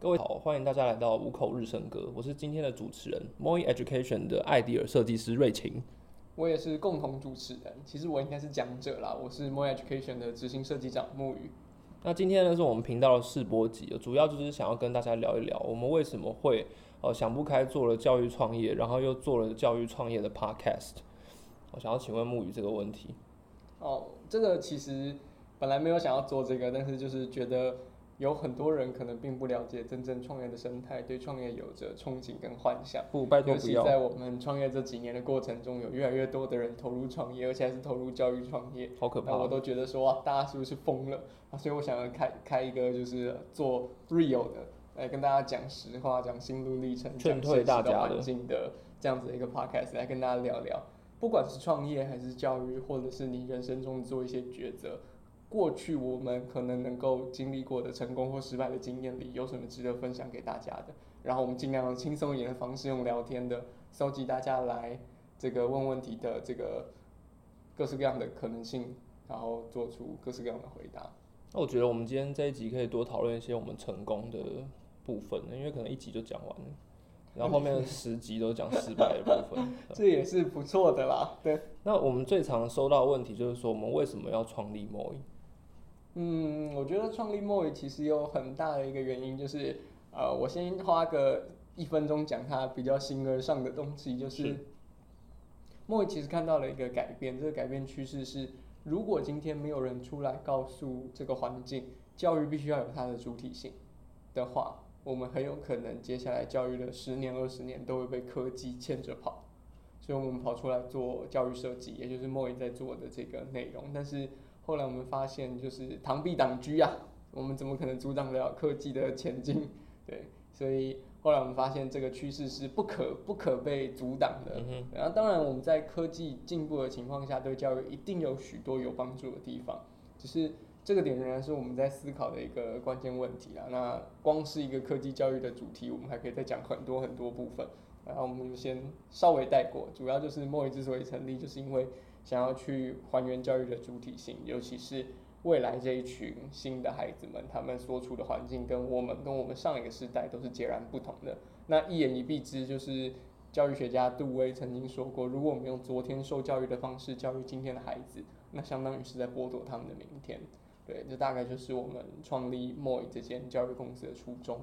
各位好，欢迎大家来到五口日升歌，我是今天的主持人 Moi Education 的艾迪尔设计师瑞晴。我也是共同主持人，其实我应该是讲者啦，我是 Moi Education 的执行设计长木鱼。那今天呢是我们频道的试播集，主要就是想要跟大家聊一聊，我们为什么会呃想不开做了教育创业，然后又做了教育创业的 Podcast。我想要请问木鱼这个问题。哦，这个其实本来没有想要做这个，但是就是觉得。有很多人可能并不了解真正创业的生态，对创业有着憧憬跟幻想。不，拜托不要。在我们创业这几年的过程中，有越来越多的人投入创业，而且还是投入教育创业。好可怕！那我都觉得说，哇，大家是不是疯了？啊，所以我想要开开一个就是做 real 的，来跟大家讲实话，讲心路历程，劝退大家的这样子的一个 podcast 来跟大家聊聊，不管是创业还是教育，或者是你人生中做一些抉择。过去我们可能能够经历过的成功或失败的经验里，有什么值得分享给大家的？然后我们尽量用轻松一点的方式，用聊天的，收集大家来这个问问题的这个各式各样的可能性，然后做出各式各样的回答。那我觉得我们今天这一集可以多讨论一些我们成功的部分，因为可能一集就讲完了，然后后面十集都讲失败的部分，这也是不错的啦。对。那我们最常收到问题就是说，我们为什么要创立 Moi？嗯，我觉得创立莫伊其实有很大的一个原因，就是呃，我先花个一分钟讲它比较形而上的东西，就是莫伊其实看到了一个改变，这个改变趋势是，如果今天没有人出来告诉这个环境，教育必须要有它的主体性的话，我们很有可能接下来教育的十年、二十年都会被科技牵着跑，所以我们跑出来做教育设计，也就是莫伊在做的这个内容，但是。后来我们发现，就是螳臂挡车啊，我们怎么可能阻挡得了科技的前进？对，所以后来我们发现这个趋势是不可不可被阻挡的。然后当然我们在科技进步的情况下，对教育一定有许多有帮助的地方，只是这个点仍然是我们在思考的一个关键问题啊。那光是一个科技教育的主题，我们还可以再讲很多很多部分。然后我们就先稍微带过，主要就是莫伊之所以成立，就是因为。想要去还原教育的主体性，尤其是未来这一群新的孩子们，他们所处的环境跟我们跟我们上一个时代都是截然不同的。那一言以蔽之，就是教育学家杜威曾经说过，如果我们用昨天受教育的方式教育今天的孩子，那相当于是在剥夺他们的明天。对，这大概就是我们创立 Moi 这间教育公司的初衷。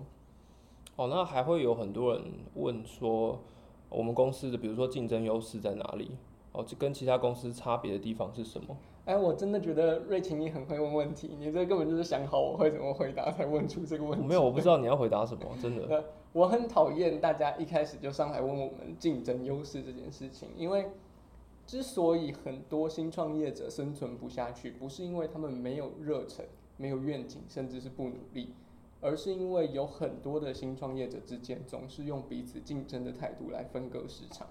哦，那还会有很多人问说，我们公司的比如说竞争优势在哪里？哦，这跟其他公司差别的地方是什么？哎，我真的觉得瑞晴你很会问问题，你这根本就是想好我会怎么回答才问出这个问题。没有，我不知道你要回答什么，真的。我很讨厌大家一开始就上来问我们竞争优势这件事情，因为之所以很多新创业者生存不下去，不是因为他们没有热忱、没有愿景，甚至是不努力，而是因为有很多的新创业者之间总是用彼此竞争的态度来分割市场。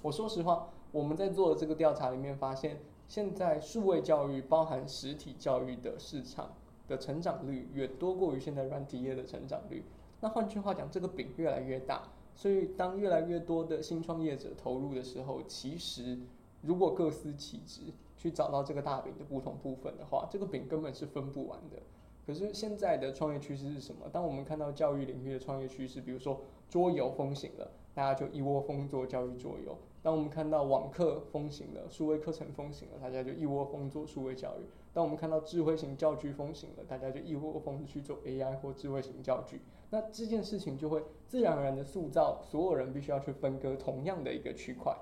我说实话。我们在做的这个调查里面发现，现在数位教育包含实体教育的市场的成长率远多过于现在软体业的成长率。那换句话讲，这个饼越来越大，所以当越来越多的新创业者投入的时候，其实如果各司其职去找到这个大饼的不同部分的话，这个饼根本是分不完的。可是现在的创业趋势是什么？当我们看到教育领域的创业趋势，比如说桌游风行了，大家就一窝蜂做教育桌游。当我们看到网课风行了，数位课程风行了，大家就一窝蜂做数位教育；当我们看到智慧型教具风行了，大家就一窝蜂的去做 AI 或智慧型教具。那这件事情就会自然而然的塑造所有人必须要去分割同样的一个区块，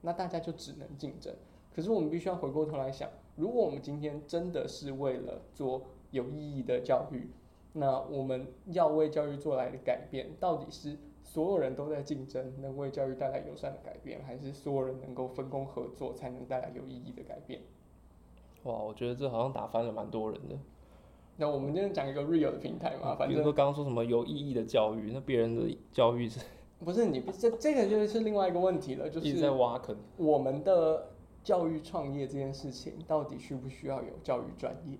那大家就只能竞争。可是我们必须要回过头来想，如果我们今天真的是为了做有意义的教育，那我们要为教育做来的改变到底是？所有人都在竞争，能为教育带来友善的改变，还是所有人能够分工合作才能带来有意义的改变？哇，我觉得这好像打翻了蛮多人的。那我们今天讲一个 real 的平台嘛，反正说刚刚说什么有意义的教育，那别人的教育是？不是你这这个就是另外一个问题了，就是在挖坑。我们的教育创业这件事情，到底需不需要有教育专业？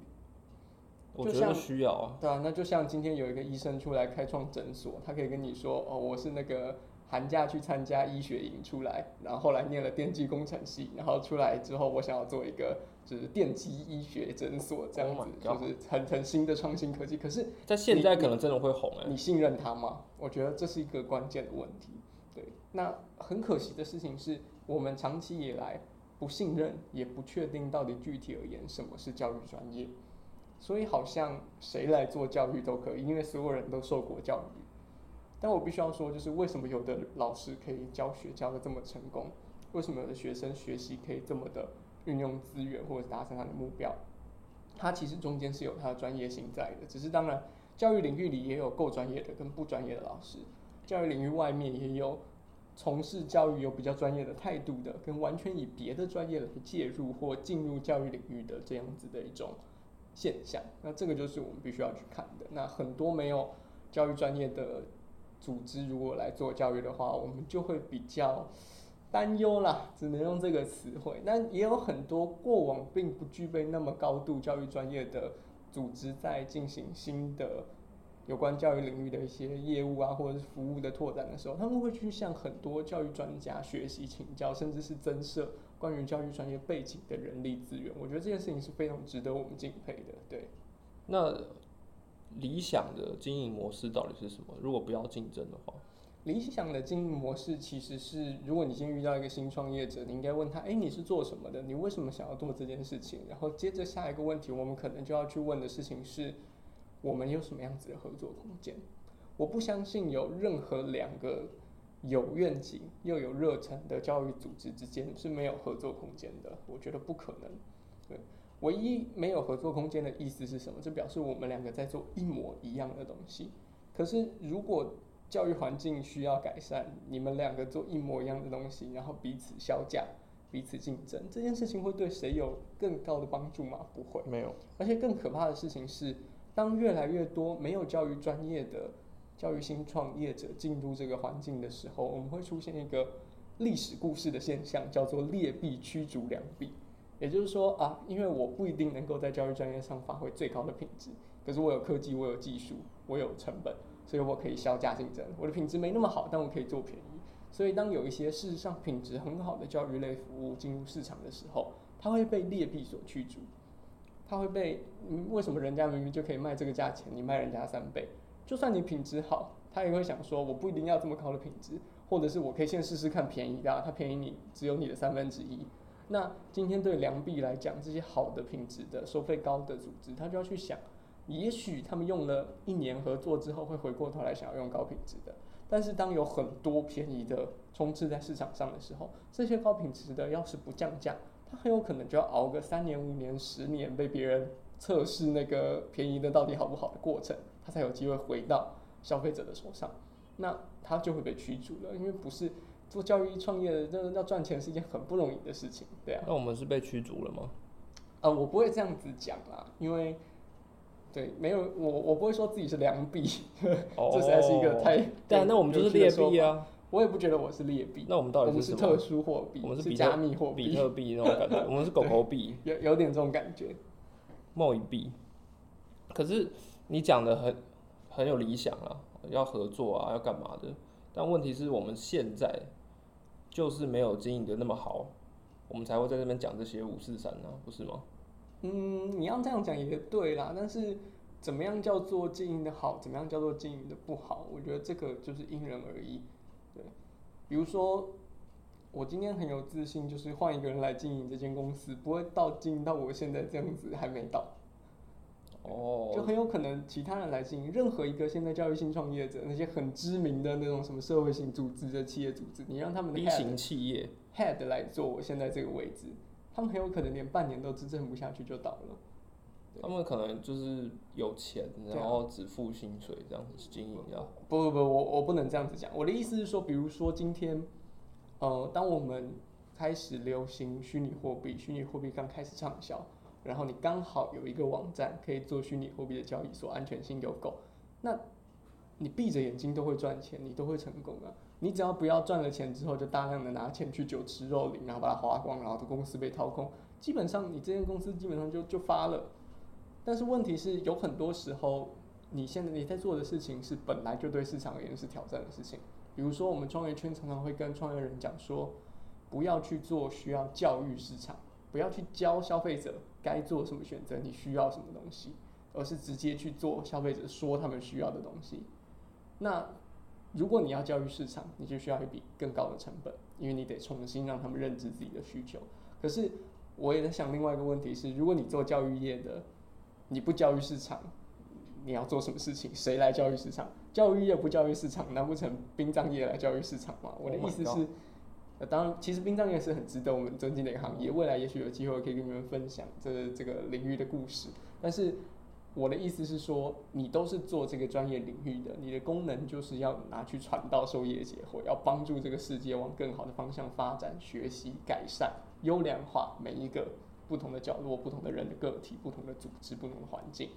我觉得需要啊，对啊，那就像今天有一个医生出来开创诊所，他可以跟你说，哦，我是那个寒假去参加医学营出来，然后后来念了电机工程系，然后出来之后，我想要做一个就是电机医学诊所这样 Oh 子就是很很新的创新科技。可是在现在可能真的会红哎、你信任他吗？我觉得这是一个关键的问题。对，那很可惜的事情是我们长期以来不信任，也不确定到底具体而言什么是教育专业，所以好像谁来做教育都可以，因为所有人都受过教育。但我必须要说，就是为什么有的老师可以教学教的这么成功，为什么有的学生学习可以这么的运用资源或者达成他的目标？他其实中间是有他的专业性在的，只是当然教育领域里也有够专业的跟不专业的老师，教育领域外面也有从事教育有比较专业的态度的，跟完全以别的专业来介入或进入教育领域的这样子的一种现象。那这个就是我们必须要去看的。那很多没有教育专业的组织，如果来做教育的话，我们就会比较担忧啦，只能用这个词汇。但也有很多过往并不具备那么高度教育专业的组织，在进行新的有关教育领域的一些业务啊，或者是服务的拓展的时候，他们会去向很多教育专家学习请教，甚至是增设关于教育专业背景的人力资源。我觉得这件事情是非常值得我们敬佩的。对，那理想的经营模式到底是什么？如果不要竞争的话，理想的经营模式其实是，如果你今天遇到一个新创业者，你应该问他：哎，你是做什么的？你为什么想要做这件事情？然后接着下一个问题，我们可能就要去问的事情是：我们有什么样子的合作空间？我不相信有任何两个有愿景又有热忱的教育组织之间是没有合作空间的。我觉得不可能。对，唯一没有合作空间的意思是什么？就表示我们两个在做一模一样的东西。可是如果教育环境需要改善，你们两个做一模一样的东西，然后彼此削价、彼此竞争，这件事情会对谁有更高的帮助吗？不会。没有，而且更可怕的事情是，当越来越多没有教育专业的教育新创业者进入这个环境的时候，我们会出现一个历史故事的现象，叫做劣币驱逐良币。也就是说啊，因为我不一定能够在教育专业上发挥最高的品质，可是我有科技，我有技术，我有成本，所以我可以销价竞争。我的品质没那么好，但我可以做便宜。所以当有一些事实上品质很好的教育类服务进入市场的时候，它会被劣币所驱逐。它会被，嗯，为什么人家明明就可以卖这个价钱，你卖人家三倍？就算你品质好，他也会想说，我不一定要这么高的品质，或者是我可以先试试看便宜的啊，它便宜你只有你的三分之一。那今天对良币来讲，这些好的品质的、收费高的组织，他就要去想，也许他们用了一年合作之后，会回过头来想要用高品质的。但是当有很多便宜的充斥在市场上的时候，这些高品质的要是不降价，它很有可能就要熬个三年、五年、十年，被别人测试那个便宜的到底好不好的过程，它才有机会回到消费者的手上。那它就会被驱逐了，因为不是做教育创业的，这要赚钱是一件很不容易的事情，对啊。那我们是被驱逐了吗？呃，我不会这样子讲啦，因为对，没有我我不会说自己是良币，哦 这实在是一个太对啊，那我们就是劣币啊。啊。我也不觉得我是劣币，那我们到底是什么？是特殊货币，我们是加密货币，比特币那种感觉，我们是狗狗币、有有点这种感觉。贸易币。可是你讲的很很有理想啊，要合作啊，要干嘛的？但问题是我们现在就是没有经营的那么好，我们才会在这边讲这些五四三啊，不是吗？嗯，你要这样讲也对啦，但是怎么样叫做经营的好，怎么样叫做经营的不好，我觉得这个就是因人而异。对，比如说我今天很有自信，就是换一个人来经营这间公司，不会到经营到我现在这样子还没到。就哦，很有可能其他人来经营，任何一个现在教育性创业者，那些很知名的那种什么社会性组织的企业组织，你让他们的 head 型企业 head 来做我现在这个位置，他们很有可能连半年都支撑不下去就倒了。他们可能就是有钱，然后只付薪水这样子经营这样。不不不，我我不能这样子讲。我的意思是说，比如说今天，呃，当我们开始流行虚拟货币，虚拟货币刚开始畅销，然后你刚好有一个网站可以做虚拟货币的交易所，安全性又够，那你闭着眼睛都会赚钱，你都会成功啊。你只要不要赚了钱之后就大量的拿钱去酒池肉林，然后把它花光，然后公司被掏空，基本上你这间公司基本上就就发了。但是问题是，有很多时候你现在你在做的事情是本来就对市场而言是挑战的事情，比如说，我们创业圈常常会跟创业人讲说，不要去做需要教育市场，不要去教消费者该做什么选择，你需要什么东西，而是直接去做消费者说他们需要的东西。那如果你要教育市场，你就需要一笔更高的成本，因为你得重新让他们认知自己的需求。可是我也在想另外一个问题是，如果你做教育业的，你不教育市场，你要做什么事情？谁来教育市场？教育业不教育市场，难不成殡葬业来教育市场吗？我的意思是，呃，当然，其实殡葬业是很值得我们尊敬的一个行业，未来也许有机会可以跟你们分享这这个领域的故事。但是我的意思是说，你都是做这个专业领域的，你的功能就是要拿去传道授业解惑，要帮助这个世界往更好的方向发展、学习、改善、优良化每一个不同的角落、不同的人的个体、不同的组织、不同的环境。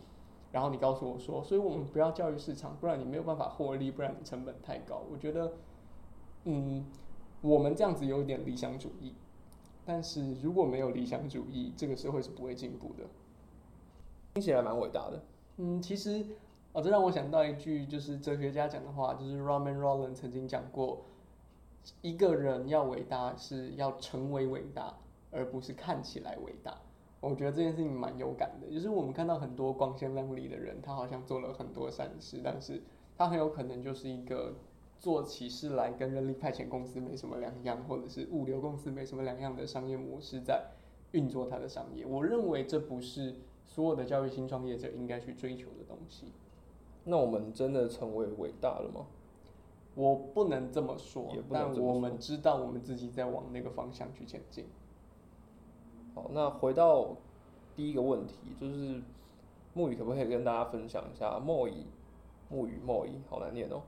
然后你告诉我说，所以我们不要教育市场，不然你没有办法获利，不然你成本太高。我觉得，嗯，我们这样子有点理想主义，但是如果没有理想主义，这个社会是不会进步的。听起来蛮伟大的。嗯，其实哦，这让我想到一句就是哲学家讲的话，就是 Roman Roland 曾经讲过，一个人要伟大是要成为伟大，而不是看起来伟大。我觉得这件事情蛮有感的，就是我们看到很多光鲜亮丽的人，他好像做了很多善事，但是他很有可能就是一个做起事来跟人力派遣公司没什么两样，或者是物流公司没什么两样的商业模式在运作它的商业。我认为这不是所有的教育新创业者应该去追求的东西。那我们真的成为伟大了吗？我不能这么说但我们知道我们自己在往那个方向去前进。好，那回到第一个问题，就是木鱼可不可以跟大家分享一下莫以木鱼莫以好难念哦。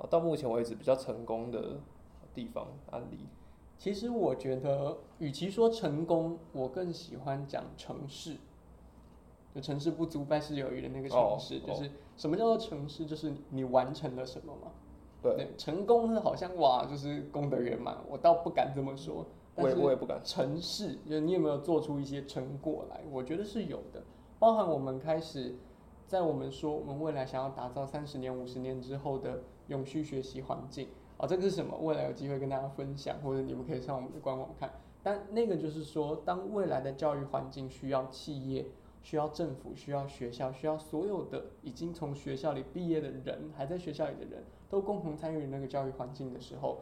啊，到目前为止比较成功的地方案例。其实我觉得，与其说成功，我更喜欢讲城市。就成事不足败事有余的那个城市，哦就是什么叫做城市？就是你完成了什么嘛。对，成功是好像哇，就是功德圆满，我倒不敢这么说。但我也是我也不敢。城市，就是你有没有做出一些成果来？我觉得是有的，包含我们开始在我们说我们未来想要打造三十年、五十年之后的永续学习环境啊，这个是什么？未来有机会跟大家分享，或者你们可以上我们的官网看。但那个就是说，当未来的教育环境需要企业、需要政府、需要学校、需要所有的已经从学校里毕业的人，还在学校里的人都共同参与那个教育环境的时候，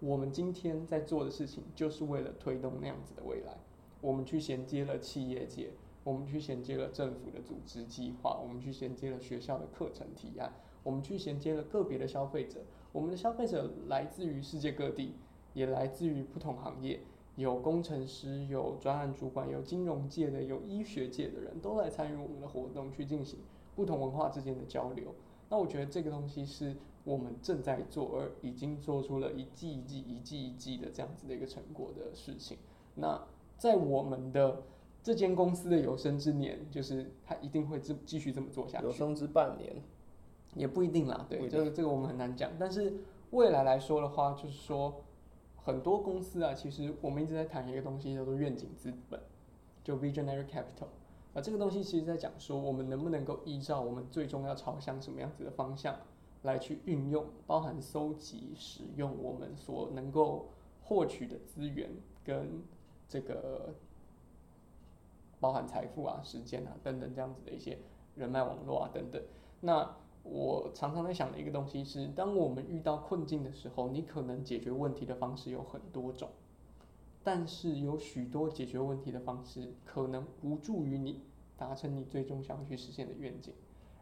我们今天在做的事情，就是为了推动那样子的未来。我们去衔接了企业界，我们去衔接了政府的组织计划，我们去衔接了学校的课程提案，我们去衔接了个别的消费者。我们的消费者来自于世界各地，也来自于不同行业，有工程师，有专案主管，有金融界的，有医学界的人都来参与我们的活动，去进行不同文化之间的交流。那我觉得这个东西是我们正在做，而已经做出了一季一季、一季一季的这样子的一个成果的事情。那在我们的这间公司的有生之年，就是它一定会这继续这么做下去，有生之半年，也不一定啦。对，不一定这个这个我们很难讲。但是未来来说的话，就是说很多公司啊，其实我们一直在谈一个东西叫做愿景资本，就 visionary capital。啊，这个东西其实在讲说，我们能不能够依照我们最终要朝向什么样子的方向来去运用，包含搜集、使用我们所能够获取的资源跟这个包含财富啊、时间啊等等这样子的一些人脉网络啊等等。那我常常在想的一个东西是，当我们遇到困境的时候，你可能解决问题的方式有很多种，但是有许多解决问题的方式可能无助于你达成你最终想要去实现的愿景。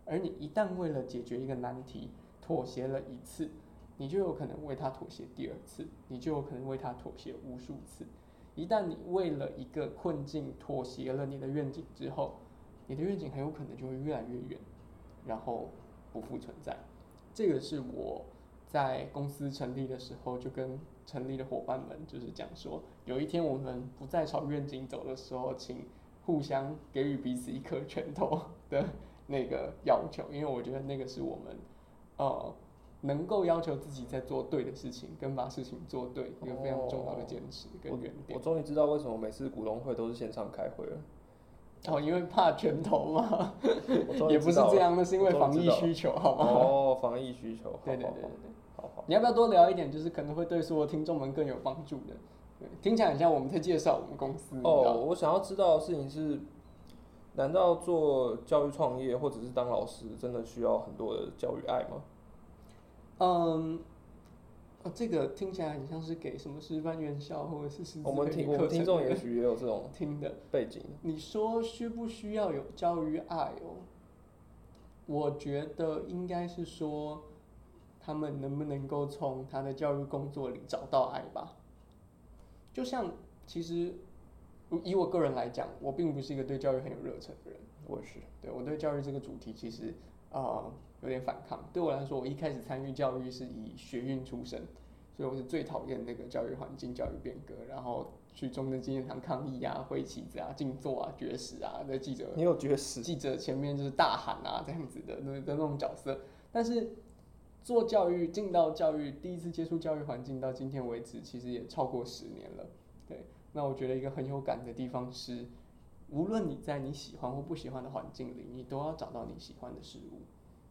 而你一旦为了解决一个难题妥协了一次，你就有可能为它妥协第二次，你就有可能为它妥协无数次。一旦你为了一个困境妥协了你的愿景之后，你的愿景很有可能就会越来越远，然后不复存在。这个是我在公司成立的时候就跟成立的伙伴们就是讲说，有一天我们不再朝愿景走的时候，请互相给予彼此一颗拳头的那个要求，因为我觉得那个是我们呃能够要求自己在做对的事情，跟把事情做对一个非常重要的坚持跟原点我。终于知道为什么每次股东会都是线上开会了，哦，因为怕拳头嘛，也不是这样，那是因为防疫需求，好吗？哦，防疫需求，对对对对好好对。好好好，你要不要多聊一点，就是可能会对所有听众们更有帮助的？对听起来很像我们在介绍我们公司。哦，我想要知道的事情是，难道做教育创业或者是当老师，真的需要很多的教育爱吗？嗯，哦，这个听起来很像是给什么师范院校或者是师资我们培听我们育课听众也许也有这种听的。背景，你说需不需要有教育爱哦？我觉得应该是说，他们能不能够从他的教育工作里找到爱吧？就像其实以我个人来讲，我并不是一个对教育很有热忱的人。我也是，对我对教育这个主题其实啊、呃有点反抗。对我来说，我一开始参与教育是以学运出身，所以我是最讨厌那个教育环境、教育变革，然后去中正纪念堂抗议啊、挥旗子啊、静坐啊、绝食啊，那记者你有绝食？记者前面就是大喊啊这样子的那的那种角色。但是做教育进到教育，第一次接触教育环境到今天为止，其实也超过十年了。对，那我觉得一个很有感的地方是，无论你在你喜欢或不喜欢的环境里，你都要找到你喜欢的事物。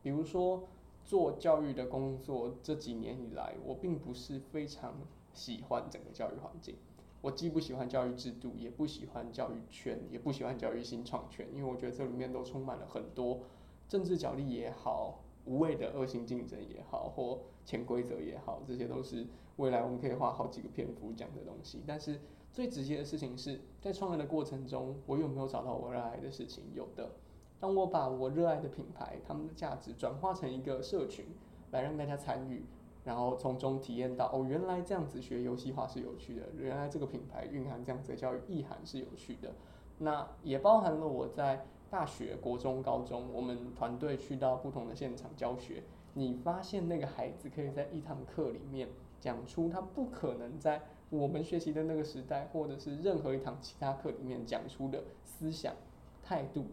比如说做教育的工作，这几年以来，我并不是非常喜欢整个教育环境。我既不喜欢教育制度，也不喜欢教育圈，也不喜欢教育新创圈，因为我觉得这里面都充满了很多政治角力也好，无谓的恶性竞争也好，或潜规则也好，这些都是未来我们可以花好几个篇幅讲的东西。但是最直接的事情是在创业的过程中，我有没有找到我热爱的事情？有的。当我把我热爱的品牌、他们的价值转化成一个社群，来让大家参与，然后从中体验到哦，原来这样子学游戏化是有趣的，原来这个品牌蕴含这样子的教育意涵是有趣的。那也包含了我在大学、国中、高中，我们团队去到不同的现场教学，你发现那个孩子可以在一堂课里面讲出他不可能在我们学习的那个时代，或者是任何一堂其他课里面讲出的思想、态度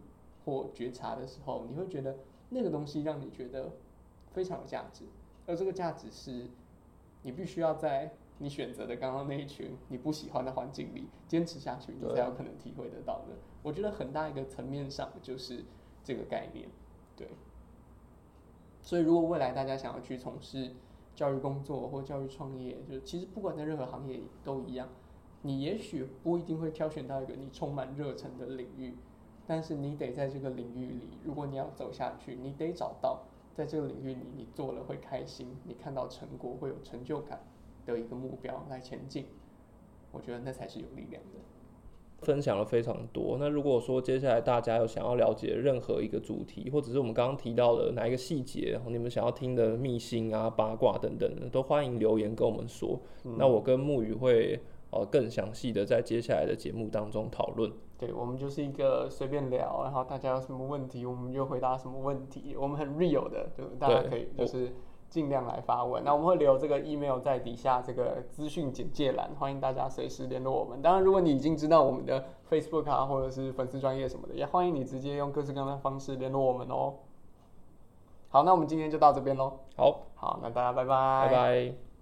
或觉察的时候，你会觉得那个东西让你觉得非常有价值，而这个价值是你必须要在你选择的刚刚那一群你不喜欢的环境里坚持下去，你才有可能体会得到的。我觉得很大一个层面上就是这个概念，对。所以如果未来大家想要去从事教育工作或教育创业，就是其实不管在任何行业都一样，你也许不一定会挑选到一个你充满热忱的领域，但是你得在这个领域里，如果你要走下去，你得找到在这个领域里你做了会开心，你看到成果会有成就感的一个目标来前进。我觉得那才是有力量的。分享了非常多。那如果说接下来大家有想要了解任何一个主题，或者是我们刚刚提到的哪一个细节，你们想要听的秘辛啊、八卦等等的，都欢迎留言跟我们说。那我跟木鱼会呃更详细的在接下来的节目当中讨论。对我们就是一个随便聊，然后大家有什么问题，我们就回答什么问题。我们很 real 的，就大家可以就是尽量来发问。那我们会留这个 email 在底下这个资讯简介栏，欢迎大家随时联络我们。当然，如果你已经知道我们的 Facebook 啊，或者是粉丝专业什么的，也欢迎你直接用各式各样的方式联络我们哦。好，那我们今天就到这边喽。好，好，那大家拜拜拜。